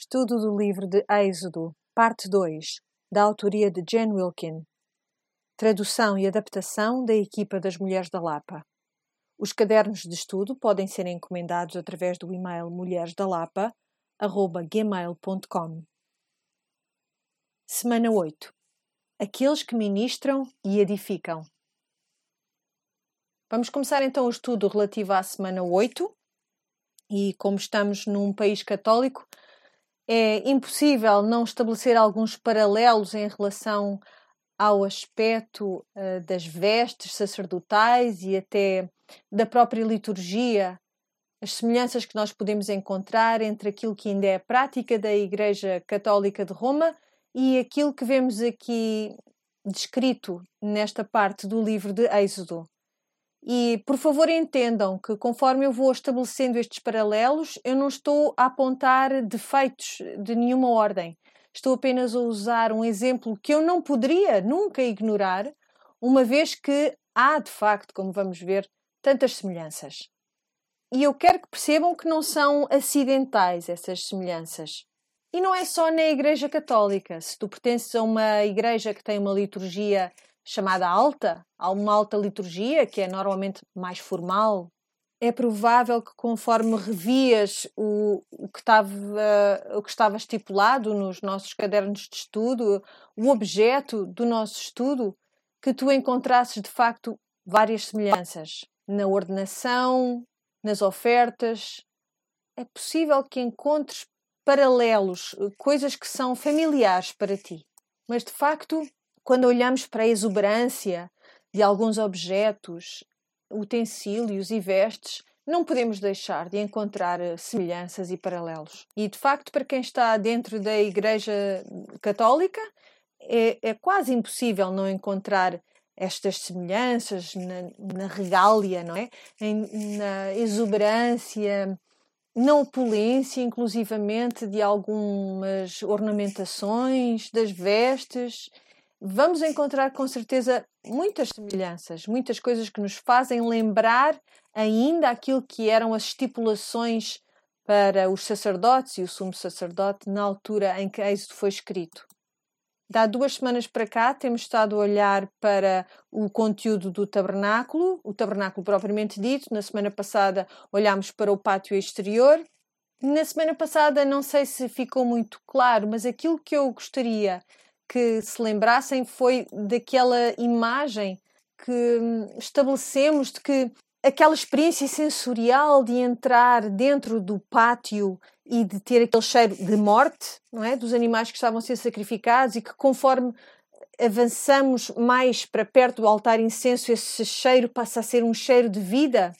Estudo do livro de Êxodo, parte 2, da autoria de Jen Wilkin. Tradução e adaptação da equipa das Mulheres da Lapa. Os cadernos de estudo podem ser encomendados através do e-mail mulheresdalapa.gmail.com Semana 8. Aqueles que ministram e edificam. Vamos começar então o estudo relativo à semana 8. E como estamos num país católico, é impossível não estabelecer alguns paralelos em relação ao aspecto uh, das vestes sacerdotais e até da própria liturgia, as semelhanças que nós podemos encontrar entre aquilo que ainda é a prática da Igreja Católica de Roma e aquilo que vemos aqui descrito nesta parte do livro de Êxodo. E por favor entendam que conforme eu vou estabelecendo estes paralelos, eu não estou a apontar defeitos de nenhuma ordem. Estou apenas a usar um exemplo que eu não poderia nunca ignorar, uma vez que há de facto, como vamos ver, tantas semelhanças. E eu quero que percebam que não são acidentais essas semelhanças. E não é só na Igreja Católica. Se tu pertences a uma igreja que tem uma liturgia chamada alta, há uma alta liturgia que é normalmente mais formal. É provável que conforme revias o, o, que estava, o que estava estipulado nos nossos cadernos de estudo, o objeto do nosso estudo, que tu encontrasses de facto várias semelhanças na ordenação, nas ofertas. É possível que encontres paralelos, coisas que são familiares para ti. Mas de facto, quando olhamos para a exuberância de alguns objetos, utensílios e vestes, não podemos deixar de encontrar eh, semelhanças e paralelos. E de facto, para quem está dentro da Igreja Católica, é, é quase impossível não encontrar estas semelhanças na, na regália, não é? Em, na exuberância, na opulência, inclusivamente, de algumas ornamentações, das vestes vamos encontrar com certeza muitas semelhanças, muitas coisas que nos fazem lembrar ainda aquilo que eram as estipulações para os sacerdotes e o sumo sacerdote na altura em que Êxodo foi escrito. Da duas semanas para cá temos estado a olhar para o conteúdo do tabernáculo, o tabernáculo propriamente dito. Na semana passada olhámos para o pátio exterior. Na semana passada não sei se ficou muito claro, mas aquilo que eu gostaria que se lembrassem foi daquela imagem que hum, estabelecemos de que aquela experiência sensorial de entrar dentro do pátio e de ter aquele cheiro de morte, não é, dos animais que estavam a ser sacrificados e que conforme avançamos mais para perto do altar incenso, esse cheiro passa a ser um cheiro de vida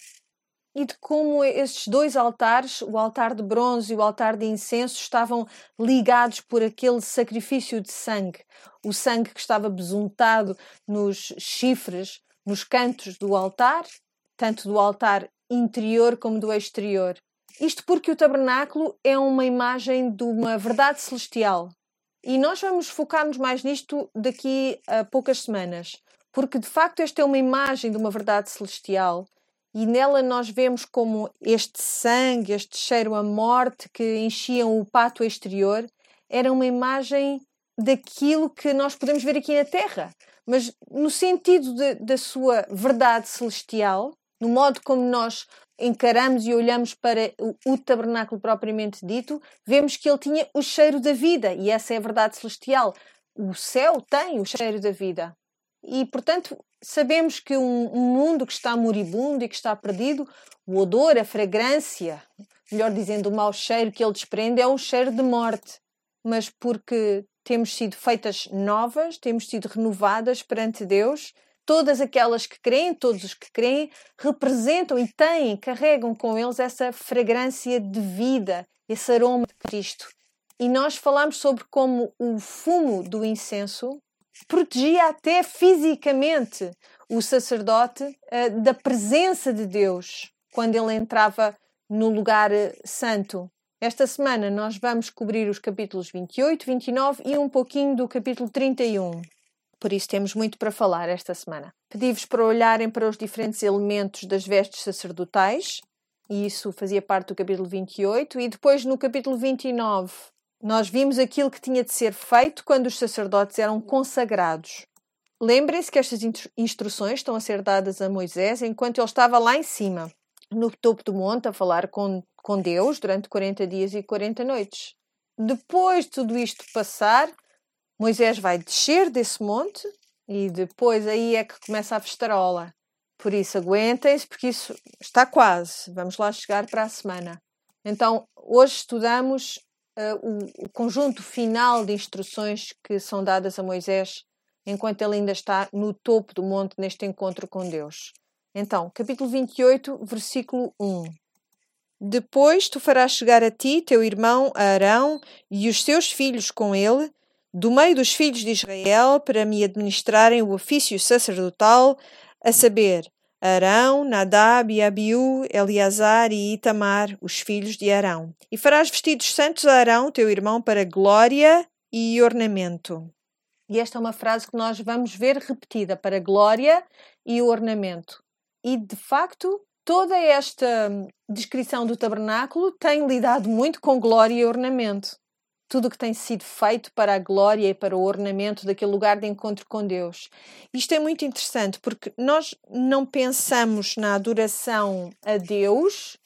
e de como estes dois altares, o altar de bronze e o altar de incenso, estavam ligados por aquele sacrifício de sangue. O sangue que estava besuntado nos chifres, nos cantos do altar, tanto do altar interior como do exterior. Isto porque o tabernáculo é uma imagem de uma verdade celestial. E nós vamos focar-nos mais nisto daqui a poucas semanas, porque de facto esta é uma imagem de uma verdade celestial e nela nós vemos como este sangue, este cheiro a morte que enchiam o pátio exterior, era uma imagem daquilo que nós podemos ver aqui na Terra, mas no sentido de, da sua verdade celestial, no modo como nós encaramos e olhamos para o, tabernáculo propriamente dito, vemos que ele tinha o cheiro da vida, e essa é a verdade celestial. O céu tem o cheiro da vida. E, portanto, sabemos que um, um, mundo que está moribundo e que está perdido, o odor, a fragrância, melhor dizendo, o mau cheiro que ele desprende é um cheiro de morte. Mas porque temos sido feitas novas, temos sido renovadas perante Deus, todas aquelas que creem, todos os que creem, representam e têm, carregam com eles essa fragrância de vida, esse aroma de Cristo. E nós falamos sobre como o fumo do incenso protegia até fisicamente o sacerdote uh, da presença de Deus quando ele entrava no lugar uh, santo. Esta semana nós vamos cobrir os capítulos 28, 29 e um pouquinho do capítulo 31. Por isso temos muito para falar esta semana. Pedi-vos para olharem para os diferentes elementos das vestes sacerdotais, e isso fazia parte do capítulo 28, e depois no capítulo 29 Nós vimos aquilo que tinha de ser feito quando os sacerdotes eram consagrados. Lembrem-se que estas instruções estão a ser dadas a Moisés enquanto ele estava lá em cima, no topo do monte, a falar com, com Deus durante 40 dias e 40 noites. Depois de tudo isto passar, Moisés vai descer desse monte e depois aí é que começa a festarola. Por isso, aguentem-se, porque isso está quase. Vamos lá chegar para a semana. Então, hoje estudamos uh, o, o, conjunto final de instruções que são dadas a Moisés enquanto ele ainda está no topo do monte neste encontro com Deus. Então, capítulo 28, versículo 1. Depois tu farás chegar a ti teu irmão Arão e os teus filhos com ele, do meio dos filhos de Israel, para me administrarem o ofício sacerdotal, a saber, Arão, Nadab e Abiú, Eleazar e Itamar, os filhos de Arão. E farás vestidos santos a Arão, teu irmão, para glória e ornamento. E esta é uma frase que nós vamos ver repetida para glória e ornamento. E de facto, toda esta descrição do tabernáculo tem lidado muito com glória e ornamento tudo o que tem sido feito para a glória e para o ornamento daquele lugar de encontro com Deus. Isto é muito interessante porque nós não pensamos na adoração a Deus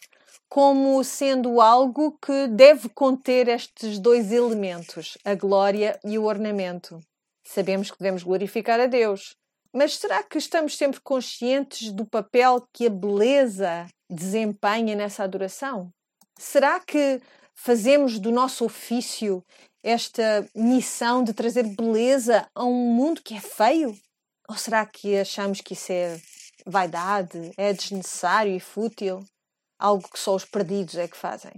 como sendo algo que deve conter estes dois elementos, a glória e o ornamento. Sabemos que devemos glorificar a Deus, mas será que estamos sempre conscientes do papel que a beleza desempenha nessa adoração? Será que fazemos do nosso ofício esta missão de trazer beleza a um mundo que é feio? Ou será que achamos que isso é vaidade, é desnecessário e fútil? Algo que só os perdidos é que fazem?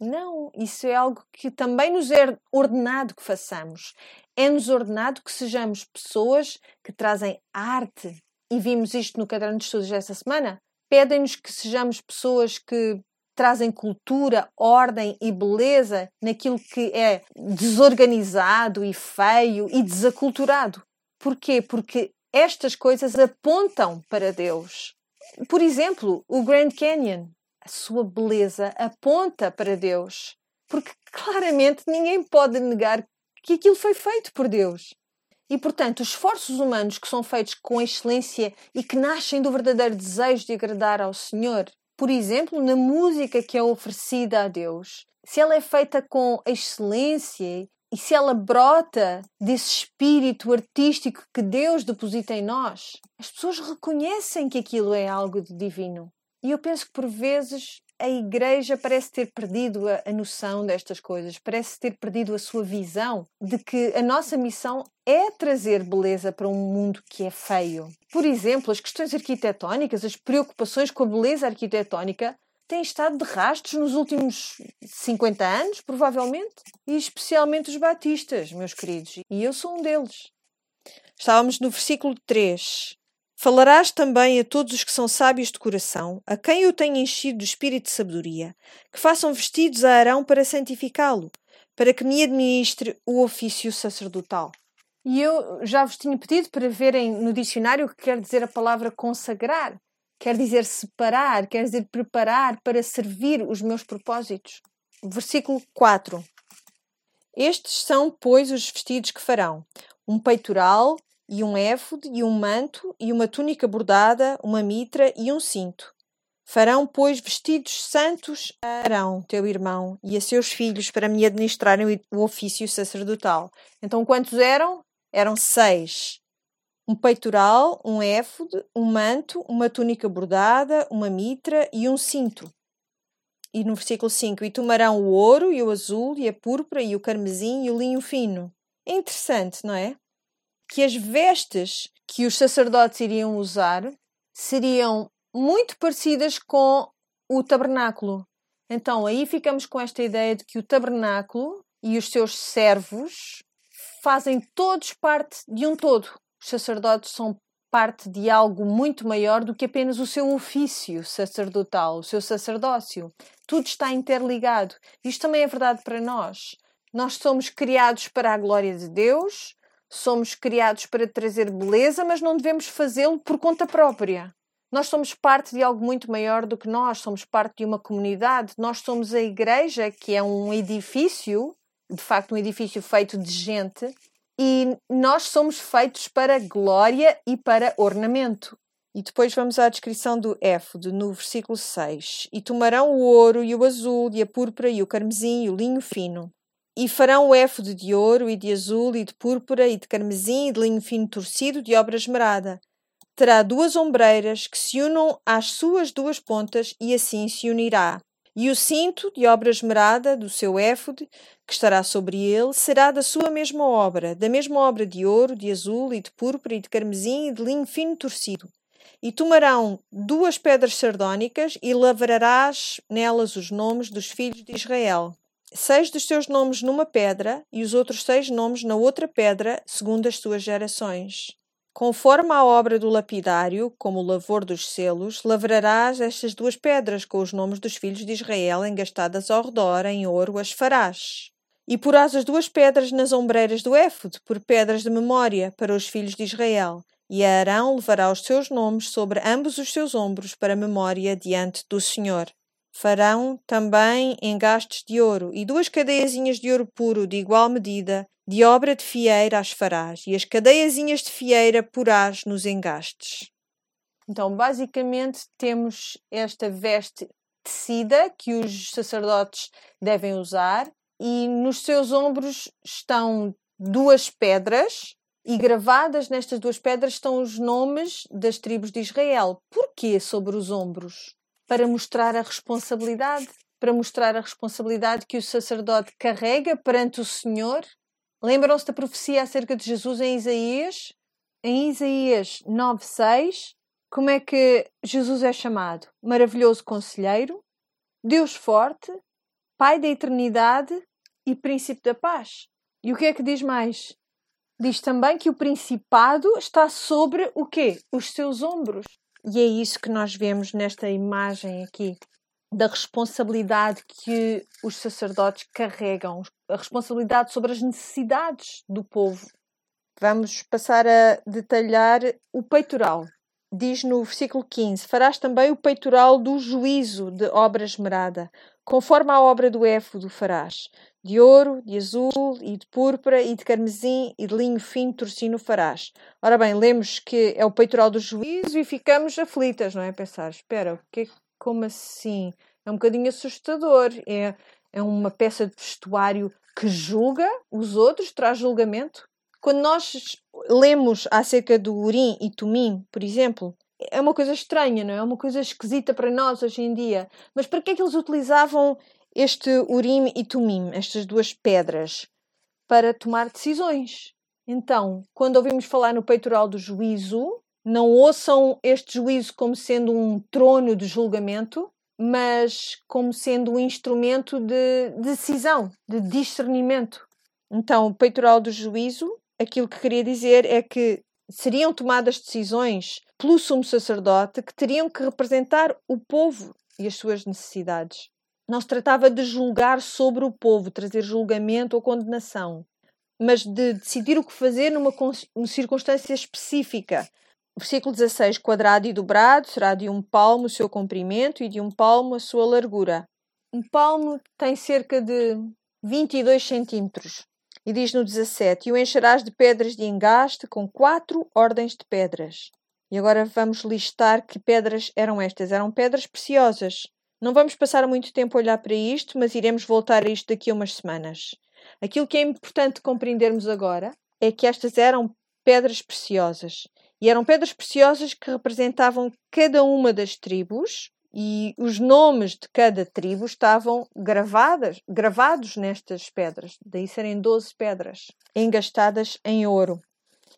Não, isso é algo que também nos é ordenado que façamos. É-nos ordenado que sejamos pessoas que trazem arte. E vimos isto no caderno de estudos desta semana. Pedem-nos que sejamos pessoas que trazem cultura, ordem e beleza naquilo que é desorganizado e feio e desaculturado. Porquê? Porque estas coisas apontam para Deus. Por exemplo, o Grand Canyon, a sua beleza aponta para Deus. Porque claramente ninguém pode negar que aquilo foi feito por Deus. E, portanto, os esforços humanos que são feitos com excelência e que nascem do verdadeiro desejo de agradar ao Senhor por exemplo, na música que é oferecida a Deus, se ela é feita com excelência e se ela brota desse espírito artístico que Deus deposita em nós, as pessoas reconhecem que aquilo é algo de divino. E eu penso que por vezes a igreja parece ter perdido a, a, noção destas coisas, parece ter perdido a sua visão de que a nossa missão é trazer beleza para um mundo que é feio. Por exemplo, as questões arquitetónicas, as preocupações com a beleza arquitetónica têm estado de rastros nos últimos 50 anos, provavelmente, e especialmente os batistas, meus queridos, e eu sou um deles. Estávamos no versículo 3. Falarás também a todos os que são sábios de coração, a quem eu tenho enchido do espírito de sabedoria, que façam vestidos a Arão para santificá-lo, para que me administre o ofício sacerdotal. E eu já vos tinha pedido para verem no dicionário o que quer dizer a palavra consagrar. Quer dizer separar, quer dizer preparar para servir os meus propósitos. Versículo 4. Estes são, pois, os vestidos que farão: um peitoral, e um éfode, e um manto, e uma túnica bordada, uma mitra e um cinto. Farão, pois, vestidos santos a Arão, teu irmão, e a seus filhos, para me administrarem o ofício sacerdotal. Então, quantos eram? Eram seis. Um peitoral, um éfode, um manto, uma túnica bordada, uma mitra e um cinto. E no versículo 5: E tomarão o ouro, e o azul, e a púrpura, e o carmesim, e o linho fino. É interessante, não é? Que as vestes que os sacerdotes iriam usar seriam muito parecidas com o tabernáculo. Então aí ficamos com esta ideia de que o tabernáculo e os seus servos fazem todos parte de um todo. Os sacerdotes são parte de algo muito maior do que apenas o seu ofício sacerdotal, o seu sacerdócio. Tudo está interligado. Isto também é verdade para nós. Nós somos criados para a glória de Deus, Somos criados para trazer beleza, mas não devemos fazê-lo por conta própria. Nós somos parte de algo muito maior do que nós, somos parte de uma comunidade. Nós somos a igreja, que é um edifício de facto um edifício feito de gente e nós somos feitos para glória e para ornamento. E depois vamos à descrição do éfode, no versículo 6. E tomarão o ouro e o azul, e a púrpura e o carmesim e o linho fino. E farão o éfode de ouro e de azul e de púrpura e de carmesim e de linho fino torcido de obra esmerada. Terá duas ombreiras que se unam às suas duas pontas e assim se unirá. E o cinto de obra esmerada do seu éfode, que estará sobre ele, será da sua mesma obra, da mesma obra de ouro, de azul e de púrpura e de carmesim e de linho fino torcido e tomarão duas pedras sardónicas e lavrarás nelas os nomes dos filhos de Israel. Seis dos seus nomes numa pedra e os outros seis nomes na outra pedra, segundo as suas gerações. Conforme a obra do lapidário, como o lavor dos selos, lavrarás estas duas pedras com os nomes dos filhos de Israel engastadas ao redor, em ouro as farás. E porás as duas pedras nas ombreiras do éfode, por pedras de memória, para os filhos de Israel e Arão levará os seus nomes sobre ambos os seus ombros para memória diante do Senhor. Farão também engastes de ouro e duas cadeiazinhas de ouro puro de igual medida, de obra de fieira as farás, e as cadeiazinhas de fieira porás nos engastes. Então, basicamente, temos esta veste tecida que os sacerdotes devem usar, e nos seus ombros estão duas pedras e gravadas nestas duas pedras estão os nomes das tribos de Israel. Porquê sobre os ombros? Para mostrar a responsabilidade, para mostrar a responsabilidade que o sacerdote carrega perante o Senhor. Lembram-se da profecia acerca de Jesus em Isaías? Em Isaías 9:6, como é que Jesus é chamado? Maravilhoso conselheiro, Deus forte, Pai da eternidade e príncipe da paz. E o que é que diz mais? diz também que o principado está sobre o quê? Os seus ombros. E é isso que nós vemos nesta imagem aqui da responsabilidade que os sacerdotes carregam, a responsabilidade sobre as necessidades do povo. Vamos passar a detalhar o peitoral. Diz no versículo 15: Farás também o peitoral do juízo de obra esmerada, conforme a obra do éfodo farás de ouro, de azul e de púrpura e de carmesim e de linho fino torcino farás. Ora bem, lemos que é o peitoral do juízo e ficamos aflitas, não é? Pensar, espera, que, como assim? É um bocadinho assustador. É, é uma peça de vestuário que julga os outros, traz julgamento. Quando nós lemos acerca do Urim e Tumim, por exemplo, é uma coisa estranha, não é? É uma coisa esquisita para nós hoje em dia. Mas para que é que eles utilizavam este Urim e Tumim, estas duas pedras, para tomar decisões. Então, quando ouvimos falar no peitoral do juízo, não ouçam este juízo como sendo um trono de julgamento, mas como sendo um instrumento de decisão, de discernimento. Então, o peitoral do juízo, aquilo que queria dizer é que seriam tomadas decisões pelo sumo sacerdote que teriam que representar o povo e as suas necessidades. Não se tratava de julgar sobre o povo, trazer julgamento ou condenação, mas de decidir o que fazer numa, numa circunstância específica. Versículo 16: Quadrado e dobrado será de um palmo o seu comprimento e de um palmo a sua largura. Um palmo tem cerca de 22 centímetros. E diz no 17: E o encherás de pedras de engaste com quatro ordens de pedras. E agora vamos listar que pedras eram estas. Eram pedras preciosas. Não vamos passar muito tempo a olhar para isto, mas iremos voltar a isto daqui a umas semanas. Aquilo que é importante compreendermos agora é que estas eram pedras preciosas. E eram pedras preciosas que representavam cada uma das tribos e os nomes de cada tribo estavam gravadas, gravados nestas pedras. Daí serem 12 pedras engastadas em ouro.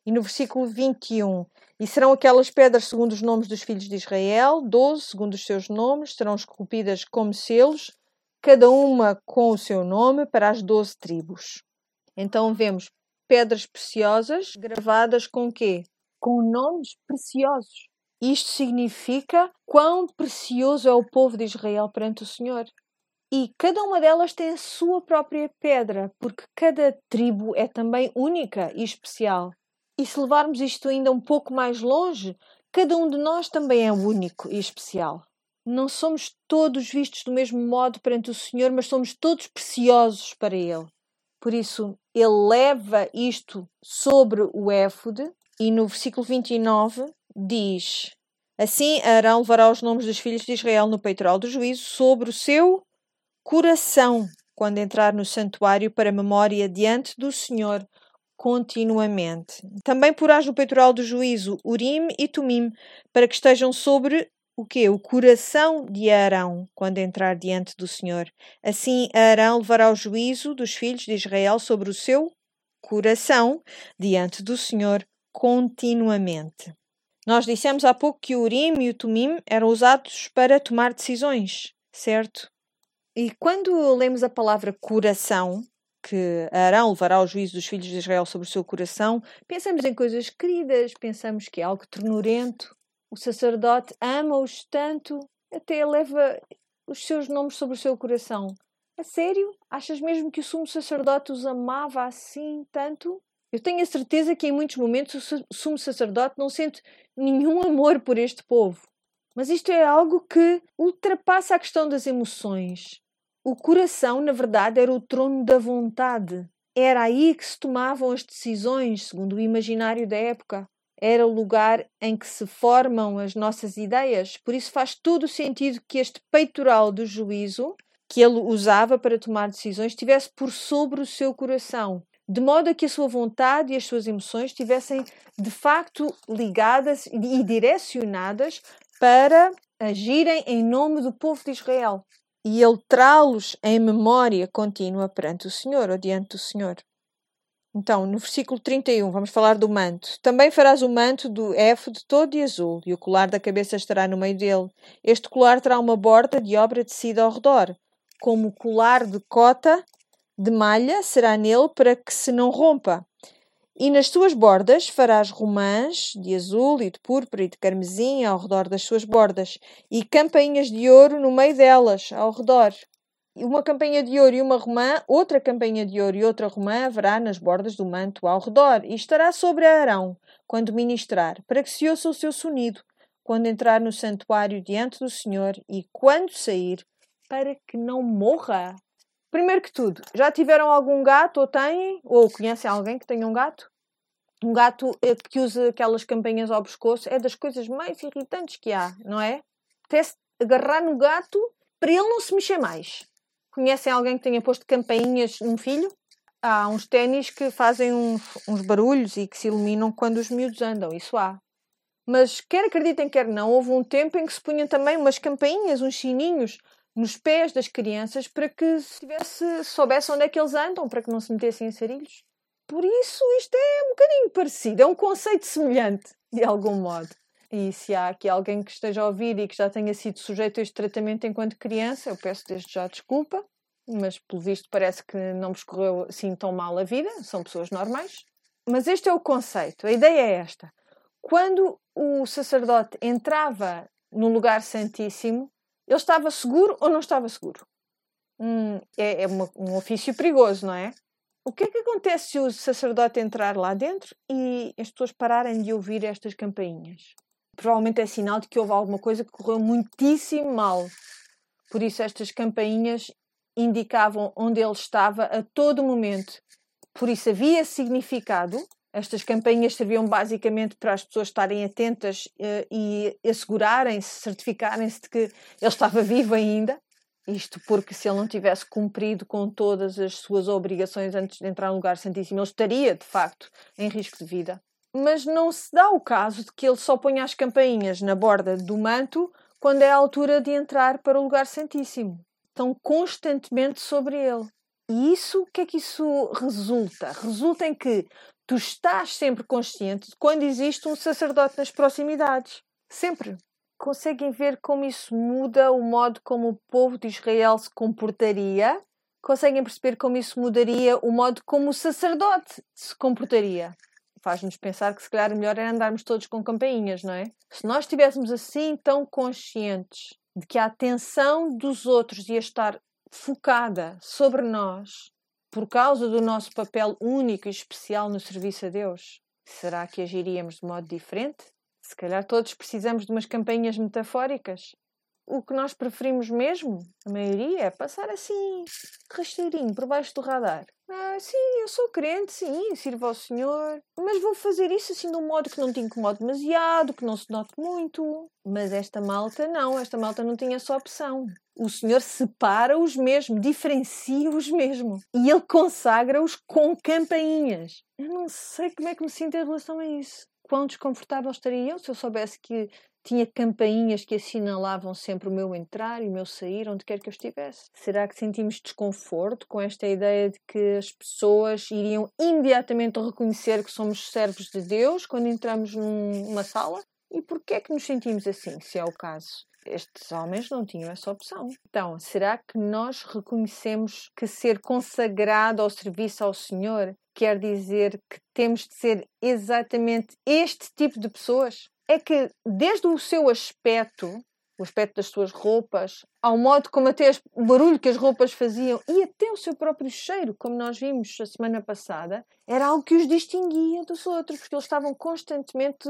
E no versículo 21, e serão aquelas pedras segundo os nomes dos filhos de Israel, doze segundo os seus nomes, serão esculpidas como selos, cada uma com o seu nome, para as doze tribos. Então vemos pedras preciosas gravadas com quê? Com nomes preciosos. Isto significa quão precioso é o povo de Israel perante o Senhor. E cada uma delas tem a sua própria pedra, porque cada tribo é também única e especial. E se levarmos isto ainda um pouco mais longe, cada um de nós também é único e especial. Não somos todos vistos do mesmo modo perante o Senhor, mas somos todos preciosos para Ele. Por isso, ele leva isto sobre o éfode e no versículo 29 diz: Assim Arão levará os nomes dos filhos de Israel no peitoral do juízo sobre o seu coração quando entrar no santuário para memória diante do Senhor continuamente. Também porás no peitoral do juízo Urim e Tumim para que estejam sobre o que? O coração de Arão quando entrar diante do Senhor. Assim Arão levará o juízo dos filhos de Israel sobre o seu coração diante do Senhor continuamente. Nós dissemos há pouco que o Urim e o Tumim eram usados para tomar decisões, certo? E quando lemos a palavra coração, que Arão levará o juízo dos filhos de Israel sobre o seu coração, pensamos em coisas queridas, pensamos que é algo ternurento, o sacerdote ama-os tanto, até leva os seus nomes sobre o seu coração. A sério? Achas mesmo que o sumo sacerdote os amava assim tanto? Eu tenho a certeza que em muitos momentos o sumo sacerdote não sente nenhum amor por este povo. Mas isto é algo que ultrapassa a questão das emoções. O coração, na verdade, era o trono da vontade. Era aí que se tomavam as decisões, segundo o imaginário da época era o lugar em que se formam as nossas ideias. Por isso faz todo o sentido que este peitoral do juízo que ele usava para tomar decisões estivesse por sobre o seu coração, de modo a que a sua vontade e as suas emoções estivessem de facto ligadas e direcionadas para agirem em nome do povo de Israel. E ele trá-los em memória contínua perante o Senhor, ou diante do Senhor. Então, no versículo 31, vamos falar do manto. Também farás o manto do éfode todo de azul, e o colar da cabeça estará no meio dele. Este colar terá uma borda de obra tecida ao redor, como colar de cota de malha será nele para que se não rompa. E nas suas bordas farás romãs de azul e de púrpura e de carmesim ao redor das suas bordas, e campainhas de ouro no meio delas, ao redor uma campanha de ouro e uma romã, outra campanha de ouro e outra romã haverá nas bordas do manto ao redor, e estará sobre Arão, quando ministrar, para que se ouça o seu sonido, quando entrar no santuário diante do Senhor e quando sair, para que não morra. Primeiro que tudo, já tiveram algum gato ou têm, ou conhecem alguém que tenha um gato? Um gato eh, que usa aquelas campanhas ao pescoço é das coisas mais irritantes que há, não é? Até se agarrar no gato para ele não se mexer mais. Conhecem alguém que tenha posto campainhas num filho? Há uns ténis que fazem uns, uns barulhos e que se iluminam quando os miúdos andam, isso há. Mas quer acreditem, quer não, houve um tempo em que se punham também umas campainhas, uns sininhos, nos pés das crianças para que se tivesse, soubesse onde é que eles andam, para que não se metessem em sarilhos. Por isso, isto é um bocadinho parecido, é um conceito semelhante, de algum modo. E se há aqui alguém que esteja a ouvir e que já tenha sido sujeito a este tratamento enquanto criança, eu peço desde já desculpa, mas pelo visto parece que não vos correu assim tão mal a vida, são pessoas normais. Mas este é o conceito, a ideia é esta. Quando o sacerdote entrava no lugar santíssimo, ele estava seguro ou não estava seguro? Hum, é, é uma, um ofício perigoso, não é? O que é que acontece se o sacerdote entrar lá dentro e as pessoas pararem de ouvir estas campainhas? provavelmente é sinal de que houve alguma coisa que correu muitíssimo mal. Por isso, estas campainhas indicavam onde ele estava a todo momento. Por isso, havia significado. Estas campainhas serviam basicamente para as pessoas estarem atentas uh, e assegurarem-se, certificarem-se de que ele estava vivo ainda. Isto porque se ele não tivesse cumprido com todas as suas obrigações antes de entrar no lugar santíssimo, ele estaria, de facto, em risco de vida mas não se dá o caso de que ele só ponha as campainhas na borda do manto quando é a altura de entrar para o lugar santíssimo. Estão constantemente sobre ele. E isso, o que é que isso resulta? Resulta em que tu estás sempre consciente de quando existe um sacerdote nas proximidades. Sempre. Conseguem ver como isso muda o modo como o povo de Israel se comportaria? Conseguem perceber como isso mudaria o modo como o sacerdote se comportaria? faz-nos pensar que se calhar melhor é andarmos todos com campainhas, não é? Se nós estivéssemos assim tão conscientes de que a atenção dos outros ia estar focada sobre nós por causa do nosso papel único e especial no serviço a Deus, será que agiríamos de modo diferente? Se calhar todos precisamos de umas campainhas metafóricas. O que nós preferimos mesmo, a maioria, é passar assim, rasteirinho, por baixo do radar. Ah, sim, eu sou crente, sim, sirvo ao Senhor, mas vou fazer isso assim de um modo que não te incomode demasiado, que não se note muito. Mas esta malta não, esta malta não tinha essa opção. O Senhor separa-os mesmo, diferencia-os mesmo. E Ele consagra-os com campainhas. Eu não sei como é que me sinto em relação a isso. Quão desconfortável estaria eu se eu soubesse que tinha campainhas que assinalavam sempre o meu entrar e o meu sair, onde quer que eu estivesse. Será que sentimos desconforto com esta ideia de que as pessoas iriam imediatamente reconhecer que somos servos de Deus quando entramos numa sala? E porquê é que nos sentimos assim, se é o caso? Estes homens não tinham essa opção. Então, será que nós reconhecemos que ser consagrado ao serviço ao Senhor quer dizer que temos de ser exatamente este tipo de pessoas? É que desde o seu aspecto, o aspecto das suas roupas, ao modo como até o barulho que as roupas faziam e até o seu próprio cheiro, como nós vimos a semana passada, era algo que os distinguia dos outros, porque eles estavam constantemente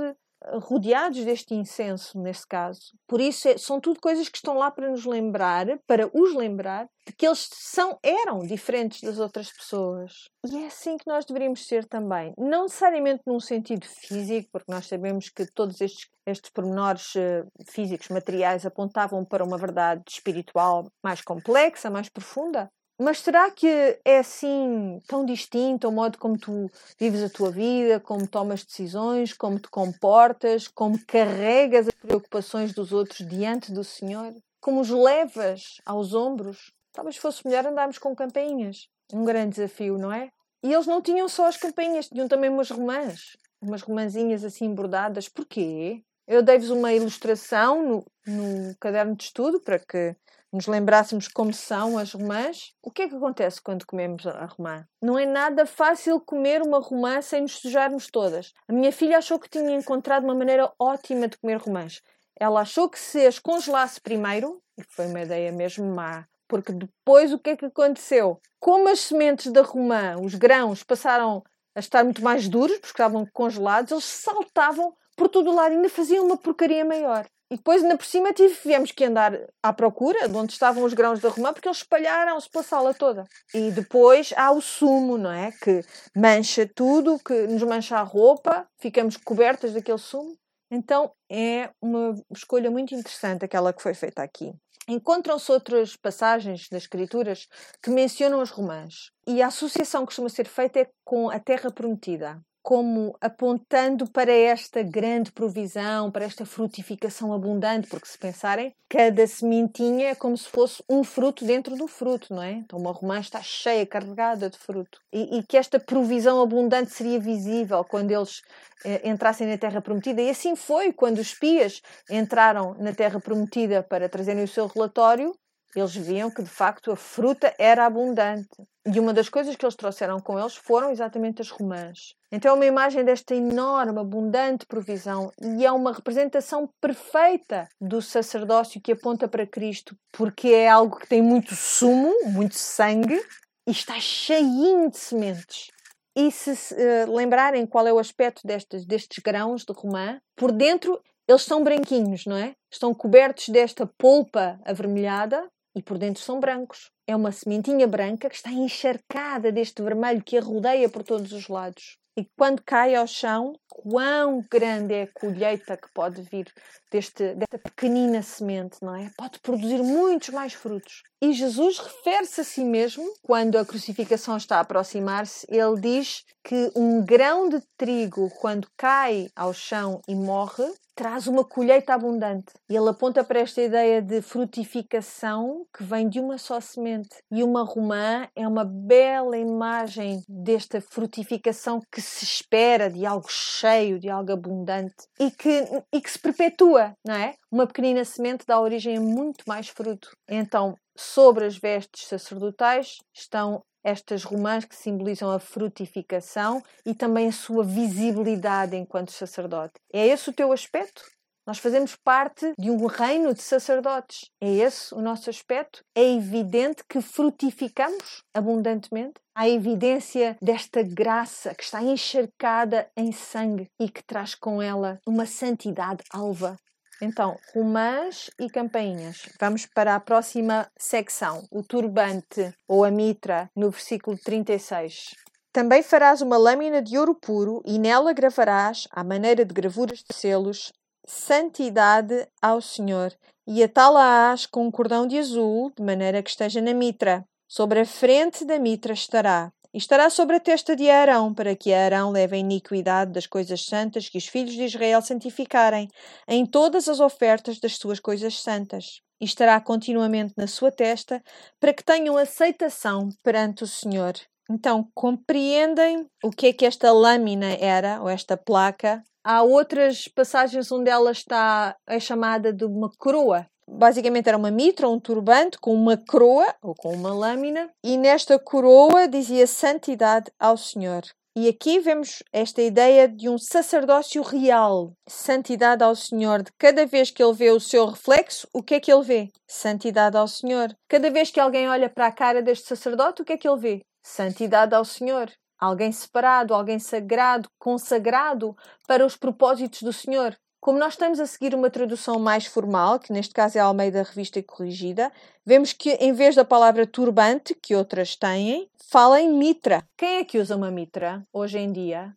rodeados deste incenso, nesse caso. Por isso, é, são tudo coisas que estão lá para nos lembrar, para os lembrar, de que eles são, eram diferentes das outras pessoas. E é assim que nós deveríamos ser também. Não necessariamente num sentido físico, porque nós sabemos que todos estes, estes pormenores uh, físicos, materiais, apontavam para uma verdade espiritual mais complexa, mais profunda. Mas será que é assim tão distinto o modo como tu vives a tua vida, como tomas decisões, como te comportas, como carregas as preocupações dos outros diante do Senhor? Como os levas aos ombros? Talvez fosse melhor andarmos com campainhas. Um grande desafio, não é? E eles não tinham só as campainhas, tinham também umas romãs. Umas romãzinhas assim bordadas. Porquê? Eu dei-vos uma ilustração no, no caderno de estudo para que nos lembrássemos como são as romãs, o que é que acontece quando comemos a romã? Não é nada fácil comer uma romã sem nos sujarmos todas. A minha filha achou que tinha encontrado uma maneira ótima de comer romãs. Ela achou que se as congelasse primeiro, e foi uma ideia mesmo má, porque depois o que é que aconteceu? Como as sementes da romã, os grãos, passaram a estar muito mais duros, porque estavam congelados, eles saltavam por todo o lado ainda faziam uma porcaria maior. E depois, ainda por cima, tivemos que andar à procura de onde estavam os grãos da romã, porque eles espalharam-se pela sala toda. E depois há o sumo, não é? Que mancha tudo, que nos mancha a roupa, ficamos cobertas daquele sumo. Então é uma escolha muito interessante aquela que foi feita aqui. Encontram-se outras passagens das Escrituras que mencionam as romãs. E a associação que costuma ser feita é com a terra prometida como apontando para esta grande provisão, para esta frutificação abundante, porque se pensarem, cada sementinha é como se fosse um fruto dentro do fruto, não é? Então uma romã está cheia, carregada de fruto. E, e que esta provisão abundante seria visível quando eles eh, entrassem na Terra Prometida. E assim foi quando os espias entraram na Terra Prometida para trazerem o seu relatório eles viam que de facto a fruta era abundante. E uma das coisas que eles trouxeram com eles foram exatamente as romãs. Então é uma imagem desta enorme, abundante provisão e é uma representação perfeita do sacerdócio que aponta para Cristo, porque é algo que tem muito sumo, muito sangue e está cheinho de sementes. E se uh, lembrarem qual é o aspecto destes, destes grãos de romã, por dentro eles são branquinhos, não é? Estão cobertos desta polpa avermelhada e por dentro são brancos. É uma sementinha branca que está encharcada deste vermelho que a rodeia por todos os lados. E quando cai ao chão, quão grande é a colheita que pode vir deste, desta pequenina semente, não é? Pode produzir muitos mais frutos. E Jesus refere-se a si mesmo, quando a crucificação está a aproximar-se, ele diz que um grão de trigo, quando cai ao chão e morre, traz uma colheita abundante. E ele aponta para esta ideia de frutificação que vem de uma só semente. E uma romã é uma bela imagem desta frutificação que se espera de algo cheio, de algo abundante e que, e que se perpetua, não é? Uma pequenina semente dá origem a muito mais fruto. Então, sobre as vestes sacerdotais estão estas romãs que simbolizam a frutificação e também a sua visibilidade enquanto sacerdote. É esse o teu aspecto? Nós fazemos parte de um reino de sacerdotes. É esse o nosso aspecto? É evidente que frutificamos abundantemente? Há evidência desta graça que está encharcada em sangue e que traz com ela uma santidade alva. Então, romãs e campainhas. Vamos para a próxima secção, o turbante ou a mitra, no versículo 36. Também farás uma lâmina de ouro puro e nela gravarás, à maneira de gravuras de selos, santidade ao Senhor, e atá-la-ás com um cordão de azul, de maneira que esteja na mitra. Sobre a frente da mitra estará, e estará sobre a testa de Arão, para que Arão leve a iniquidade das coisas santas que os filhos de Israel santificarem, em todas as ofertas das suas coisas santas. E estará continuamente na sua testa, para que tenham aceitação perante o Senhor. Então, compreendem o que é que esta lâmina era, ou esta placa? Há outras passagens onde ela está é chamada de uma coroa, basicamente era uma mitra, um turbante com uma coroa ou com uma lâmina, e nesta coroa dizia santidade ao Senhor. E aqui vemos esta ideia de um sacerdócio real, santidade ao Senhor. De cada vez que ele vê o seu reflexo, o que é que ele vê? Santidade ao Senhor. Cada vez que alguém olha para a cara deste sacerdote, o que é que ele vê? Santidade ao Senhor. Alguém separado, alguém sagrado, consagrado para os propósitos do Senhor. Como nós estamos a seguir uma tradução mais formal, que neste caso é a Almeida Revista Corrigida, vemos que em vez da palavra turbante, que outras têm, fala em mitra. Quem é que usa uma mitra hoje em dia?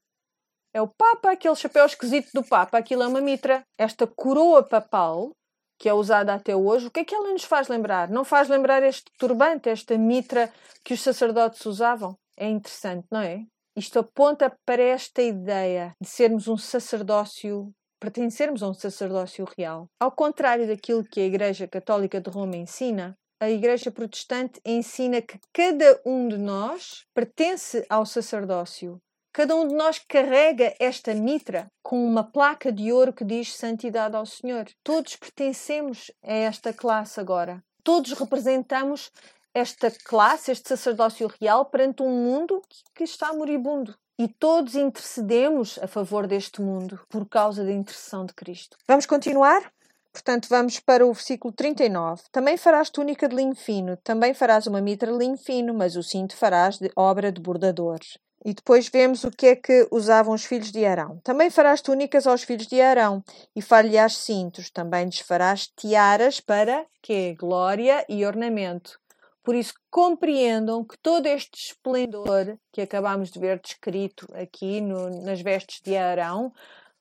É o Papa, aquele chapéu esquisito do Papa, aquilo é uma mitra. Esta coroa papal, que é usada até hoje, o que é que ela nos faz lembrar? Não faz lembrar este turbante, esta mitra que os sacerdotes usavam? É interessante, não é? Isto aponta para esta ideia de sermos um sacerdócio pertencermos a um sacerdócio real. Ao contrário daquilo que a Igreja Católica de Roma ensina, a Igreja Protestante ensina que cada um de nós pertence ao sacerdócio. Cada um de nós carrega esta mitra com uma placa de ouro que diz Santidade ao Senhor. Todos pertencemos a esta classe agora. Todos representamos esta classe, este sacerdócio real, perante um mundo que está moribundo e todos intercedemos a favor deste mundo por causa da intercessão de Cristo. Vamos continuar? Portanto, vamos para o versículo 39. Também farás túnica de linho fino, também farás uma mitra de linho fino, mas o cinto farás de obra de bordador. E depois vemos o que é que usavam os filhos de Arão. Também farás túnicas aos filhos de Arão e far-lhe-ás cintos. Também lhes farás tiaras para que glória e ornamento. Por isso, compreendam que todo este esplendor que acabamos de ver descrito aqui no, nas vestes de Arão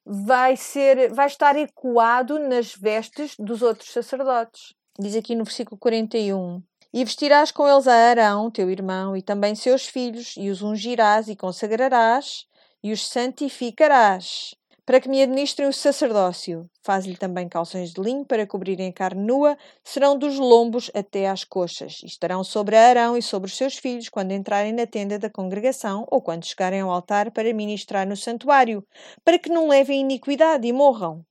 vai, ser, vai estar ecoado nas vestes dos outros sacerdotes. Diz aqui no versículo 41. E vestirás com eles a Arão, teu irmão, e também seus filhos, e os ungirás e consagrarás, e os santificarás para que me administrem o sacerdócio. Faz-lhe também calções de linho para cobrirem a carne nua, serão dos lombos até às coxas, e estarão sobre Arão e sobre os seus filhos quando entrarem na tenda da congregação ou quando chegarem ao altar para ministrar no santuário, para que não levem iniquidade e morram.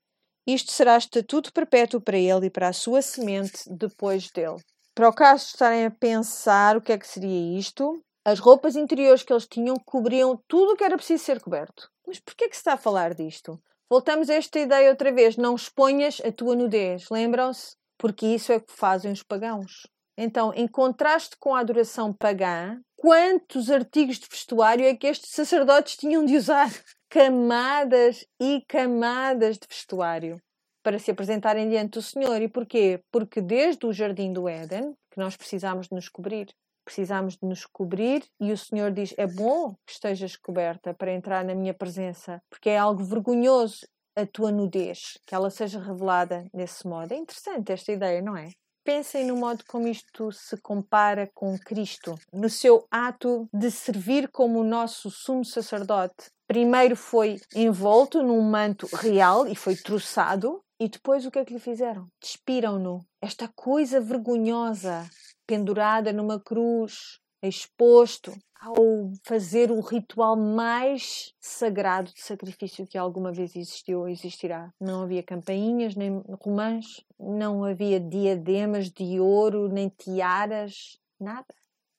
Isto será estatuto perpétuo para ele e para a sua semente depois dele. Para o caso de estarem a pensar o que é que seria isto, as roupas interiores que eles tinham cobriam tudo o que era preciso ser coberto. Mas porquê que se está a falar disto? Voltamos a esta ideia outra vez. Não exponhas a tua nudez. Lembram-se? Porque isso é o que fazem os pagãos. Então, em contraste com a adoração pagã, quantos artigos de vestuário é que estes sacerdotes tinham de usar? Camadas e camadas de vestuário para se apresentarem diante do Senhor. E porquê? Porque desde o jardim do Éden, que nós precisamos de nos cobrir, precisamos de nos cobrir e o Senhor diz: é bom que estejas coberta para entrar na minha presença, porque é algo vergonhoso a tua nudez, que ela seja revelada nesse modo. É interessante esta ideia, não é? Pensem no modo como isto se compara com Cristo, no seu ato de servir como o nosso sumo sacerdote. Primeiro foi envolto num manto real e foi troçado, e depois o que é que lhe fizeram? Despiram-no. Esta coisa vergonhosa pendurada numa cruz, exposto ao fazer o ritual mais sagrado de sacrifício que alguma vez existiu ou existirá. Não havia campainhas, nem romãs, não havia diademas de ouro, nem tiaras, nada.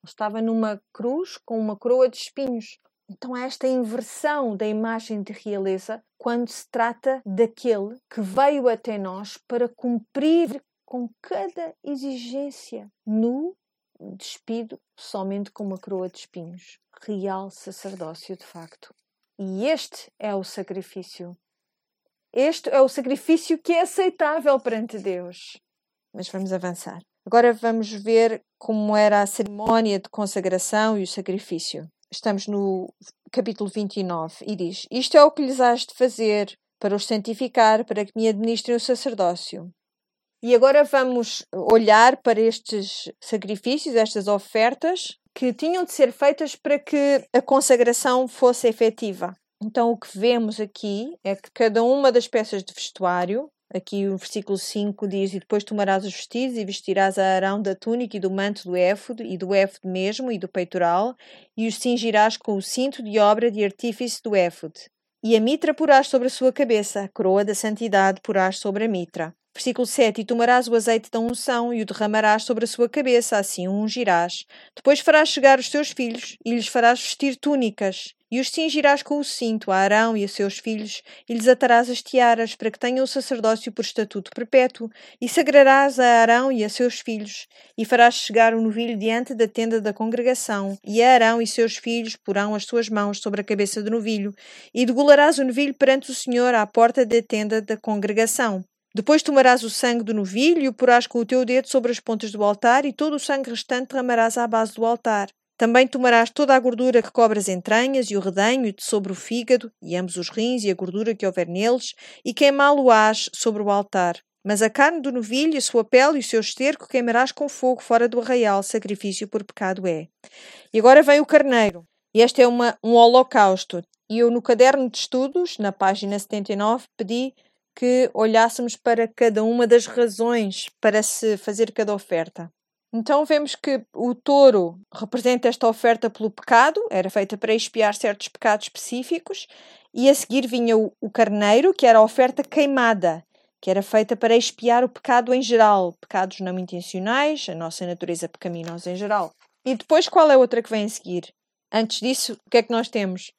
Estava numa cruz com uma coroa de espinhos. Então há esta inversão da imagem de realeza quando se trata daquele que veio até nós para cumprir com cada exigência, nu, despido, somente com uma coroa de espinhos. Real sacerdócio, de facto. E este é o sacrifício. este é o sacrifício que é aceitável perante Deus. Mas vamos avançar. Agora vamos ver como era a cerimónia de consagração e o sacrifício. Estamos no capítulo 29 e diz: Isto é o que lhes has de fazer para os santificar, para que me administrem o sacerdócio. E agora vamos olhar para estes sacrifícios, estas ofertas que tinham de ser feitas para que a consagração fosse efetiva. Então, o que vemos aqui é que cada uma das peças de vestuário, aqui o versículo 5 diz: E depois tomarás os vestidos e vestirás a Arão da túnica e do manto do éfode, e do éfode mesmo, e do peitoral, e os cingirás com o cinto de obra de artífice do éfode. E a mitra porás sobre a sua cabeça, a coroa da santidade porás sobre a mitra. Versículo 7: E tomarás o azeite da unção e o derramarás sobre a sua cabeça, assim o ungirás. Depois farás chegar os teus filhos e lhes farás vestir túnicas. E os cingirás com o cinto a Arão e a seus filhos, e lhes atarás as tiaras, para que tenham o sacerdócio por estatuto perpétuo, e sagrarás a Arão e a seus filhos, e farás chegar o novilho diante da tenda da congregação, e a Arão e seus filhos porão as suas mãos sobre a cabeça do novilho, e degolarás o novilho perante o Senhor à porta da tenda da congregação. Depois tomarás o sangue do novilho e o porás com o teu dedo sobre as pontas do altar, e todo o sangue restante derramarás à base do altar. Também tomarás toda a gordura que cobre as entranhas e o redenho de sobre o fígado, e ambos os rins e a gordura que houver neles, e queimá-lo-ás sobre o altar. Mas a carne do novilho, a sua pele e o seu esterco queimarás com fogo fora do arraial, sacrifício por pecado é. E agora vem o carneiro. E este é uma, um holocausto. E eu, no caderno de estudos, na página 79, pedi que olhássemos para cada uma das razões para se fazer cada oferta. Então vemos que o touro representa esta oferta pelo pecado, era feita para expiar certos pecados específicos, e a seguir vinha o, carneiro, que era a oferta queimada, que era feita para expiar o pecado em geral, pecados não intencionais, a nossa natureza pecaminosa em geral. E depois qual é a outra que vem a seguir? Antes disso, o que é que nós temos?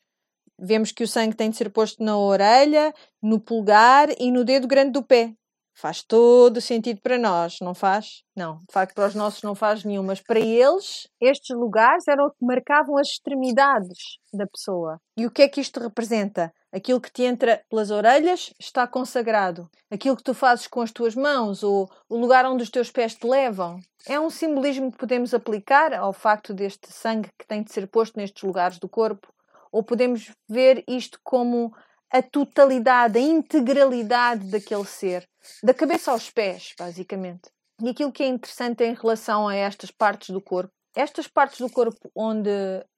Vemos que o sangue tem de ser posto na orelha, no pulgar e no dedo grande do pé. Faz todo sentido para nós, não faz? Não, de facto para os nossos não faz nenhum, mas para eles estes lugares eram o que marcavam as extremidades da pessoa. E o que é que isto representa? Aquilo que te entra pelas orelhas está consagrado. Aquilo que tu fazes com as tuas mãos ou o lugar onde os teus pés te levam. É um simbolismo que podemos aplicar ao facto deste sangue que tem de ser posto nestes lugares do corpo. Ou podemos ver isto como a totalidade, a integralidade daquele ser, da cabeça aos pés, basicamente. E aquilo que é interessante em relação a estas partes do corpo, estas partes do corpo onde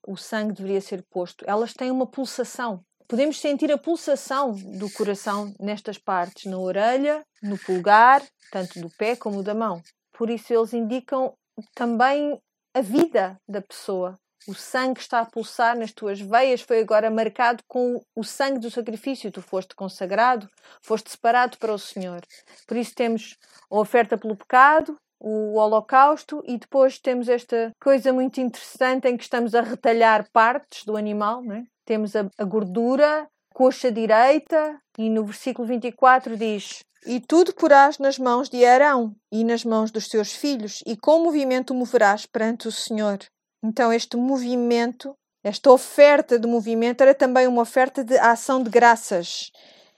o sangue deveria ser posto, elas têm uma pulsação. Podemos sentir a pulsação do coração nestas partes, na orelha, no pulgar, tanto do pé como da mão. Por isso, eles indicam também a vida da pessoa, o sangue está a pulsar nas tuas veias, foi agora marcado com o sangue do sacrifício. Tu foste consagrado, foste separado para o Senhor. Por isso temos a oferta pelo pecado, o holocausto e depois temos esta coisa muito interessante em que estamos a retalhar partes do animal. É? Temos a, a gordura, coxa direita e no versículo 24 diz e tudo porás nas mãos de Arão e nas mãos dos seus filhos, e com movimento moverás perante o Senhor. Então, este movimento, esta oferta de movimento, era também uma oferta de ação de graças.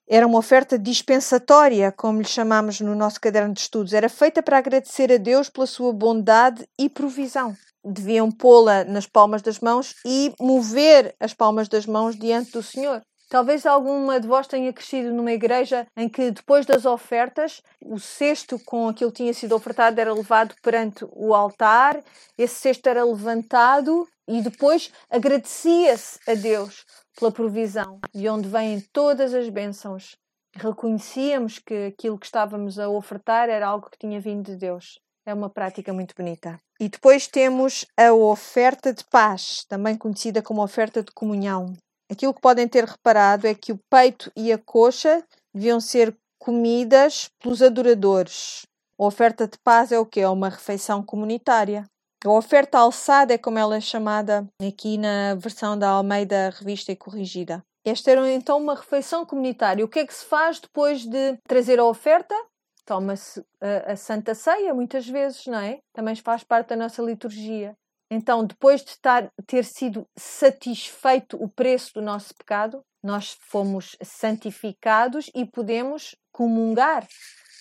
Era uma oferta dispensatória, como lhe chamamos no nosso caderno de estudos. Era feita para agradecer a Deus pela sua bondade e provisão. Deviam pô-la nas palmas das mãos e mover as palmas das mãos diante do Senhor. Talvez alguma de vós tenha crescido numa igreja em que depois das ofertas, o cesto com aquilo que tinha sido ofertado era levado perante o altar, esse cesto era levantado e depois agradecia-se a Deus pela provisão, de onde vêm todas as bênçãos. Reconhecíamos que aquilo que estávamos a ofertar era algo que tinha vindo de Deus. É uma prática muito bonita. E depois temos a oferta de paz, também conhecida como oferta de comunhão. Aquilo que podem ter reparado é que o peito e a coxa deviam ser comidas pelos adoradores. A oferta de paz é o que? É uma refeição comunitária. A oferta alçada é como ela é chamada aqui na versão da Almeida Revista e Corrigida. Esta era então uma refeição comunitária. O que é que se faz depois de trazer a oferta? Toma-se a, a, Santa Ceia, muitas vezes, não é? Também faz parte da nossa liturgia. Então, depois de estar, ter sido satisfeito o preço do nosso pecado, nós fomos santificados e podemos comungar,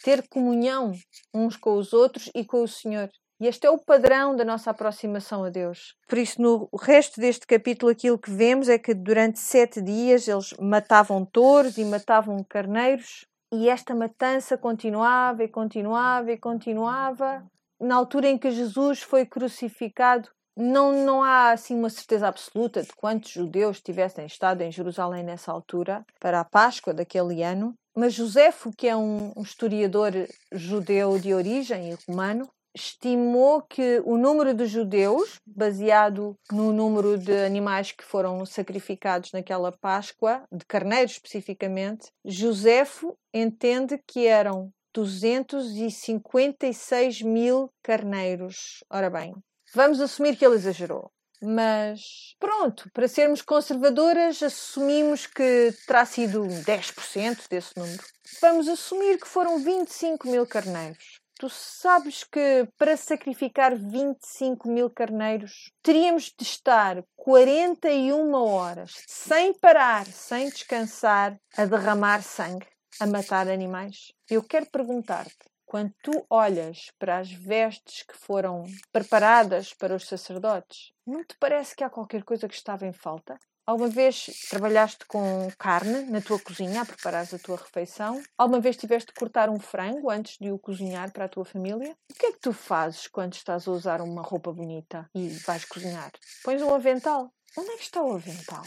ter comunhão uns com os outros e com o Senhor. E este é o padrão da nossa aproximação a Deus. Por isso, no resto deste capítulo, aquilo que vemos é que durante sete dias eles matavam touros e matavam carneiros, e esta matança continuava e continuava e continuava. Na altura em que Jesus foi crucificado, não, não há assim uma certeza absoluta de quantos judeus tivessem estado em Jerusalém nessa altura, para a Páscoa daquele ano, mas Josefo, que é um, um historiador judeu de origem e romano, estimou que o número de judeus, baseado no número de animais que foram sacrificados naquela Páscoa, de carneiros especificamente, Josefo entende que eram 256 mil carneiros. Ora bem, vamos assumir que ele exagerou. Mas pronto, para sermos conservadoras, assumimos que terá sido 10% desse número. Vamos assumir que foram 25 mil carneiros. Tu sabes que para sacrificar 25 mil carneiros teríamos de estar 41 horas sem parar, sem descansar, a derramar sangue, a matar animais? Eu quero perguntar-te: quando tu olhas para as vestes que foram preparadas para os sacerdotes, não te parece que há qualquer coisa que estava em falta? Alguma vez trabalhaste com carne na tua cozinha a preparar a tua refeição? Alguma vez tiveste de cortar um frango antes de o cozinhar para a tua família? O que é que tu fazes quando estás a usar uma roupa bonita e vais cozinhar? Pões um avental. Onde é que está o avental?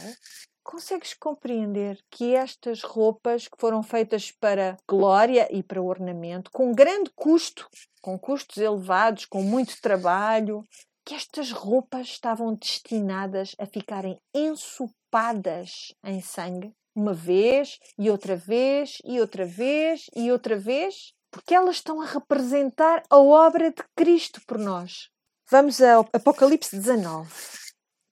Consegues compreender que estas roupas que foram feitas para glória e para ornamento, com grande custo, com custos elevados, com muito trabalho, que estas roupas estavam destinadas a ficarem ensopadas em sangue, uma vez e outra vez e outra vez e outra vez, porque elas estão a representar a obra de Cristo por nós. Vamos ao Apocalipse 19.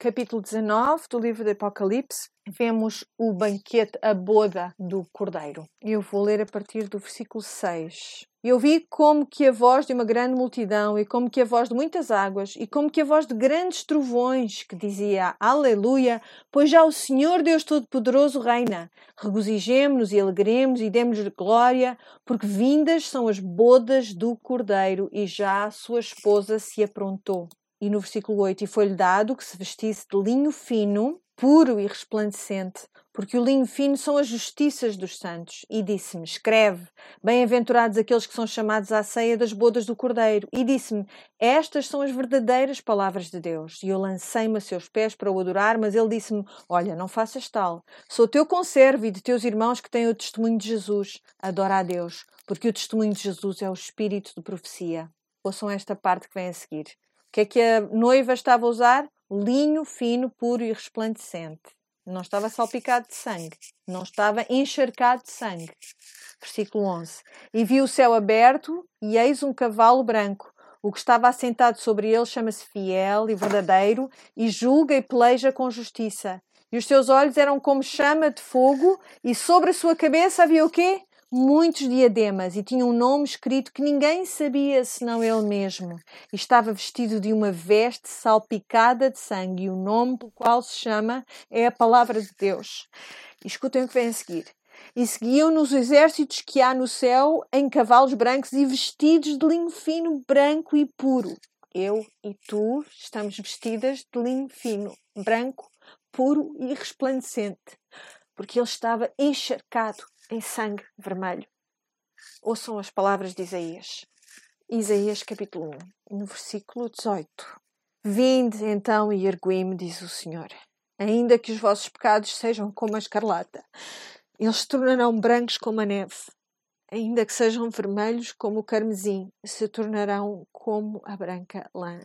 Capítulo 19 do livro de Apocalipse, vemos o banquete, a boda do Cordeiro. Eu vou ler a partir do versículo 6. Eu vi como que a voz de uma grande multidão, e como que a voz de muitas águas, e como que a voz de grandes trovões, que dizia Aleluia, pois já o Senhor Deus Todo-Poderoso reina. Regozijemo-nos e alegremos e demos-lhe glória, porque vindas são as bodas do Cordeiro, e já a sua esposa se aprontou. E no versículo 8, e foi-lhe dado que se vestisse de linho fino, puro e resplandecente, porque o linho fino são as justiças dos santos. E disse-me: Escreve, bem-aventurados aqueles que são chamados à ceia das bodas do Cordeiro. E disse-me: Estas são as verdadeiras palavras de Deus. E eu lancei-me a seus pés para o adorar, mas ele disse-me: Olha, não faças tal. Sou teu conservo e de teus irmãos que têm o testemunho de Jesus. Adora a Deus, porque o testemunho de Jesus é o espírito de profecia. Ouçam esta parte que vem a seguir. Que é que a noiva estava a usar? Linho fino, puro e resplandecente não estava salpicado de sangue, não estava encharcado de sangue. Versículo 11: E vi o céu aberto, e eis um cavalo branco. O que estava assentado sobre ele chama-se fiel e verdadeiro, e julga e peleja com justiça. E os seus olhos eram como chama de fogo, e sobre a sua cabeça havia o quê? Muitos diademas e tinha um nome escrito que ninguém sabia senão ele mesmo. E estava vestido de uma veste salpicada de sangue, e o nome pelo qual se chama é a Palavra de Deus. E escutem o que vem a seguir. E seguiam-nos os exércitos que há no céu em cavalos brancos e vestidos de linho fino, branco e puro. Eu e tu estamos vestidas de linho fino, branco, puro e resplandecente, porque ele estava encharcado em sangue vermelho. Ouçam as palavras de Isaías. Isaías capítulo 1, no versículo 18. Vinde então e ergui-me, diz o Senhor. Ainda que os vossos pecados sejam como a escarlata, eles se tornarão brancos como a neve. Ainda que sejam vermelhos como o carmesim, se tornarão como a branca lã.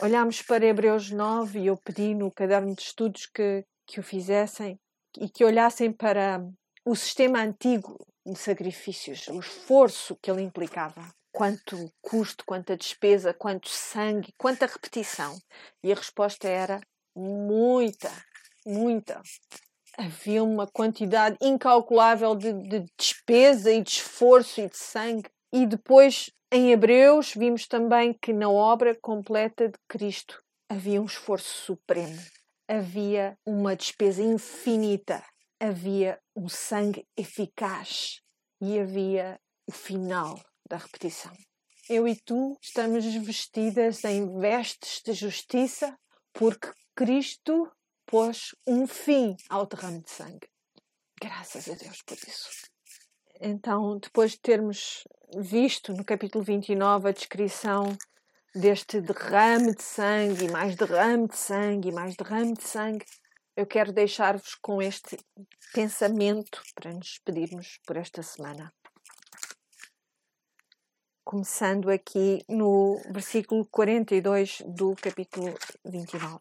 Olhámos para Hebreus 9 e eu pedi no caderno de estudos que, que o fizessem e que olhassem para o sistema antigo de sacrifícios, o esforço que ele implicava, quanto custo, quanta despesa, quanto sangue, quanta repetição. E a resposta era muita, muita. Havia uma quantidade incalculável de, de despesa e de esforço e de sangue. E depois, em Hebreus, vimos também que na obra completa de Cristo, havia um esforço supremo, havia uma despesa infinita, havia um sangue eficaz e havia o final da repetição. Eu e tu estamos vestidas em vestes de justiça porque Cristo pôs um fim ao derrame de sangue. Graças a Deus por isso. Então, depois de termos visto no capítulo 29 a descrição deste derrame de sangue, e mais derrame de sangue, e mais derrame de sangue, eu quero deixar-vos com este pensamento para nos despedirmos por esta semana. Começando aqui no versículo 42 do capítulo 29.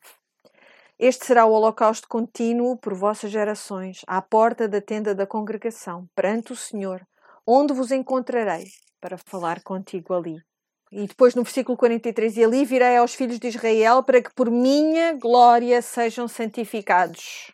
Este será o holocausto contínuo por vossas gerações, à porta da tenda da congregação, perante o Senhor, onde vos encontrarei para falar contigo ali. E depois no versículo 43, e ali virei aos filhos de Israel para que por minha glória sejam santificados.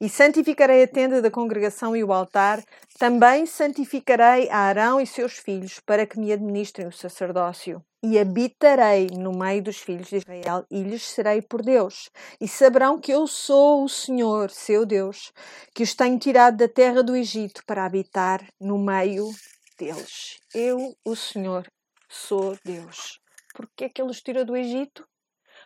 E santificarei a tenda da congregação e o altar, também santificarei a Arão e seus filhos, para que me administrem o sacerdócio. E habitarei no meio dos filhos de Israel, e lhes serei por Deus. E saberão que eu sou o Senhor, seu Deus, que os tenho tirado da terra do Egito para habitar no meio deles. Eu, o Senhor, sou Deus. Porque é que ele os tirou do Egito?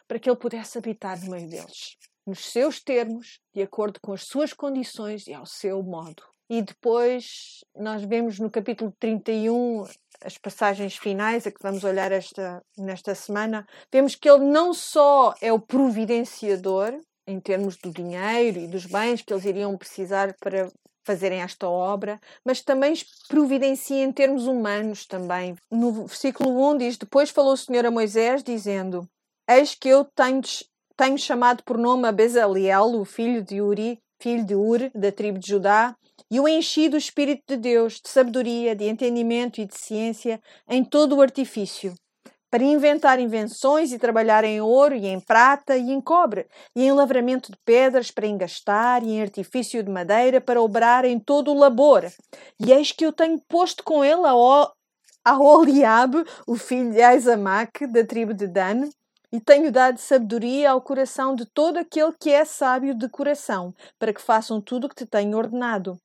Para que ele pudesse habitar no meio deles, nos seus termos, de acordo com as suas condições e ao seu modo. E depois nós vemos no capítulo 31 as passagens finais a que vamos olhar esta, nesta semana, vemos que ele não só é o providenciador, em termos do dinheiro e dos bens que eles iriam precisar para fazerem esta obra, mas também providencia em termos humanos também. No versículo 1 diz: Depois falou o Senhor a Moisés, dizendo: Eis que eu tenho, tenho chamado por nome a Bezaliel, o filho de Uri, filho de Ur, da tribo de Judá, e o enchi do Espírito de Deus, de sabedoria, de entendimento e de ciência em todo o artifício para inventar invenções e trabalhar em ouro e em prata e em cobre, e em lavramento de pedras para engastar, e em artifício de madeira para obrar em todo o labor. E eis que eu tenho posto com ele a, a Oliabe, o filho de Aizamaque, da tribo de Dan, e tenho dado sabedoria ao coração de todo aquele que é sábio de coração, para que façam tudo o que te tenho ordenado.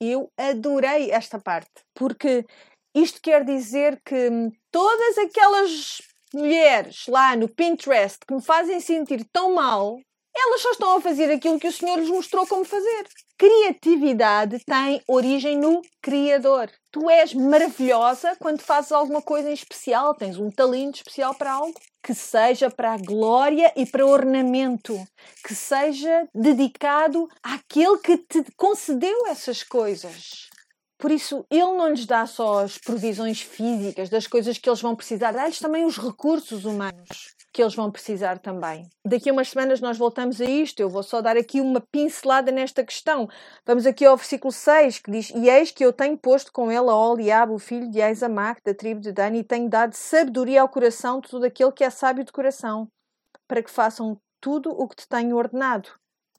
Eu adorei esta parte, porque isto quer dizer que todas aquelas mulheres lá no Pinterest que me fazem sentir tão mal, elas só estão a fazer aquilo que o Senhor lhes mostrou como fazer. Criatividade tem origem no Criador. Tu és maravilhosa quando fazes alguma coisa em especial, tens um talento especial para algo que seja para a glória e para ornamento, que seja dedicado àquele que te concedeu essas coisas. Por isso, ele não lhes dá só as provisões físicas das coisas que eles vão precisar, dá-lhes também os recursos humanos que eles vão precisar também. Daqui a umas semanas nós voltamos a isto, eu vou só dar aqui uma pincelada nesta questão. Vamos aqui ao versículo 6, que diz: E eis que eu tenho posto com ele a Oliab, o filho de Aizamac, da tribo de Dan, e tenho dado sabedoria ao coração de todo aquele que é sábio de coração, para que façam tudo o que te tenho ordenado.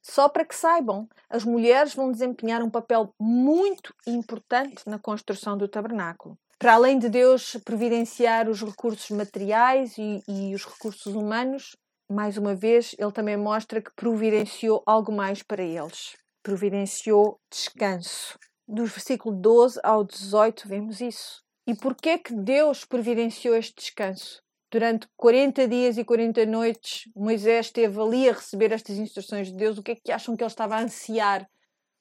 Só para que saibam, as mulheres vão desempenhar um papel muito importante na construção do tabernáculo. Para além de Deus providenciar os recursos materiais e, e os recursos humanos, mais uma vez, ele também mostra que providenciou algo mais para eles. Providenciou descanso. Dos versículos 12 ao 18 vemos isso. E porquê que Deus providenciou este descanso? Durante 40 dias e 40 noites, Moisés esteve ali a receber estas instruções de Deus. O que é que acham que ele estava a ansiar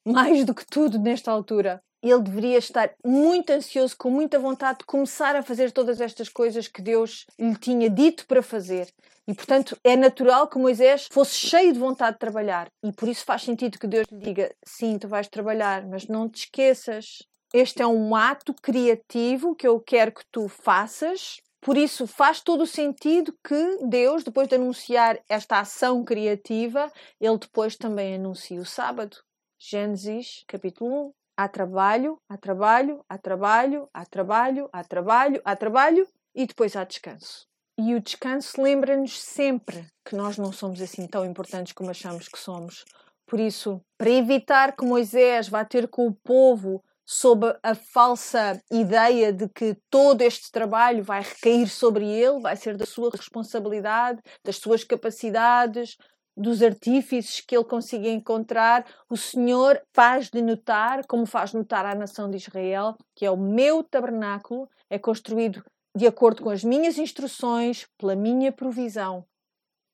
mais do que tudo nesta altura? Ele deveria estar muito ansioso, com muita vontade de começar a fazer todas estas coisas que Deus lhe tinha dito para fazer. E, portanto, é natural que Moisés fosse cheio de vontade de trabalhar. E por isso faz sentido que Deus lhe diga: sim, tu vais trabalhar, mas não te esqueças. Este é um ato criativo que eu quero que tu faças por isso, faz todo o sentido que Deus, depois de anunciar esta ação criativa, ele depois também anuncia o sábado. Gênesis, capítulo 1. Há trabalho, há trabalho, há trabalho, há trabalho, há trabalho, há trabalho e depois há descanso. E o descanso lembra-nos sempre que nós não somos assim tão importantes como achamos que somos. Por isso, para evitar que Moisés vá ter com o povo sob a falsa ideia de que todo este trabalho vai recair sobre ele, vai ser da sua responsabilidade, das suas capacidades, dos artífices que ele consiga encontrar, o Senhor faz-lhe notar, como faz notar à nação de Israel, que é o meu tabernáculo, é construído de acordo com as minhas instruções, pela minha provisão.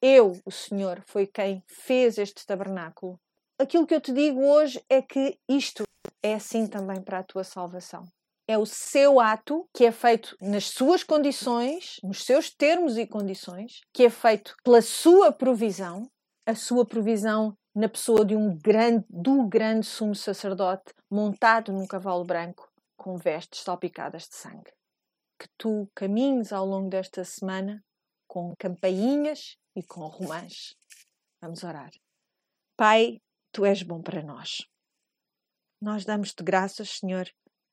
Eu, o Senhor, foi quem fez este tabernáculo. Aquilo que eu te digo hoje é que isto é assim também para a tua salvação. É o seu ato que é feito nas suas condições, nos seus termos e condições, que é feito pela sua provisão, a sua provisão na pessoa de um grande, do grande sumo sacerdote montado num cavalo branco com vestes salpicadas de sangue. Que tu caminhes ao longo desta semana com campainhas e com romãs. Vamos orar. Pai, tu és bom para nós. Nós damos-te graças, Senhor,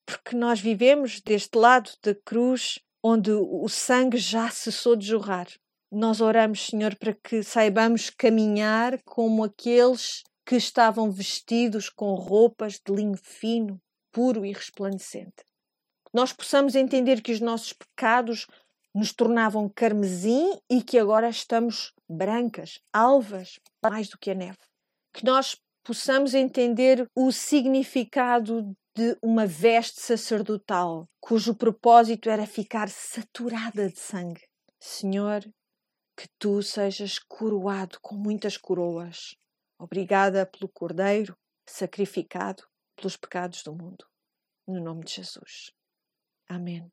porque nós vivemos deste lado da cruz onde o sangue já cessou de jorrar nós oramos, Senhor, para que saibamos caminhar como aqueles que estavam vestidos com roupas de linho fino, puro e resplandecente. Nós possamos entender que os nossos pecados nos tornavam carmesim e que agora estamos brancas, alvas, mais do que a neve. Que nós possamos entender o significado de uma veste sacerdotal, cujo propósito era ficar saturada de sangue. Senhor, que tu sejas coroado com muitas coroas. Obrigada pelo Cordeiro sacrificado pelos pecados do mundo. No nome de Jesus. Amém.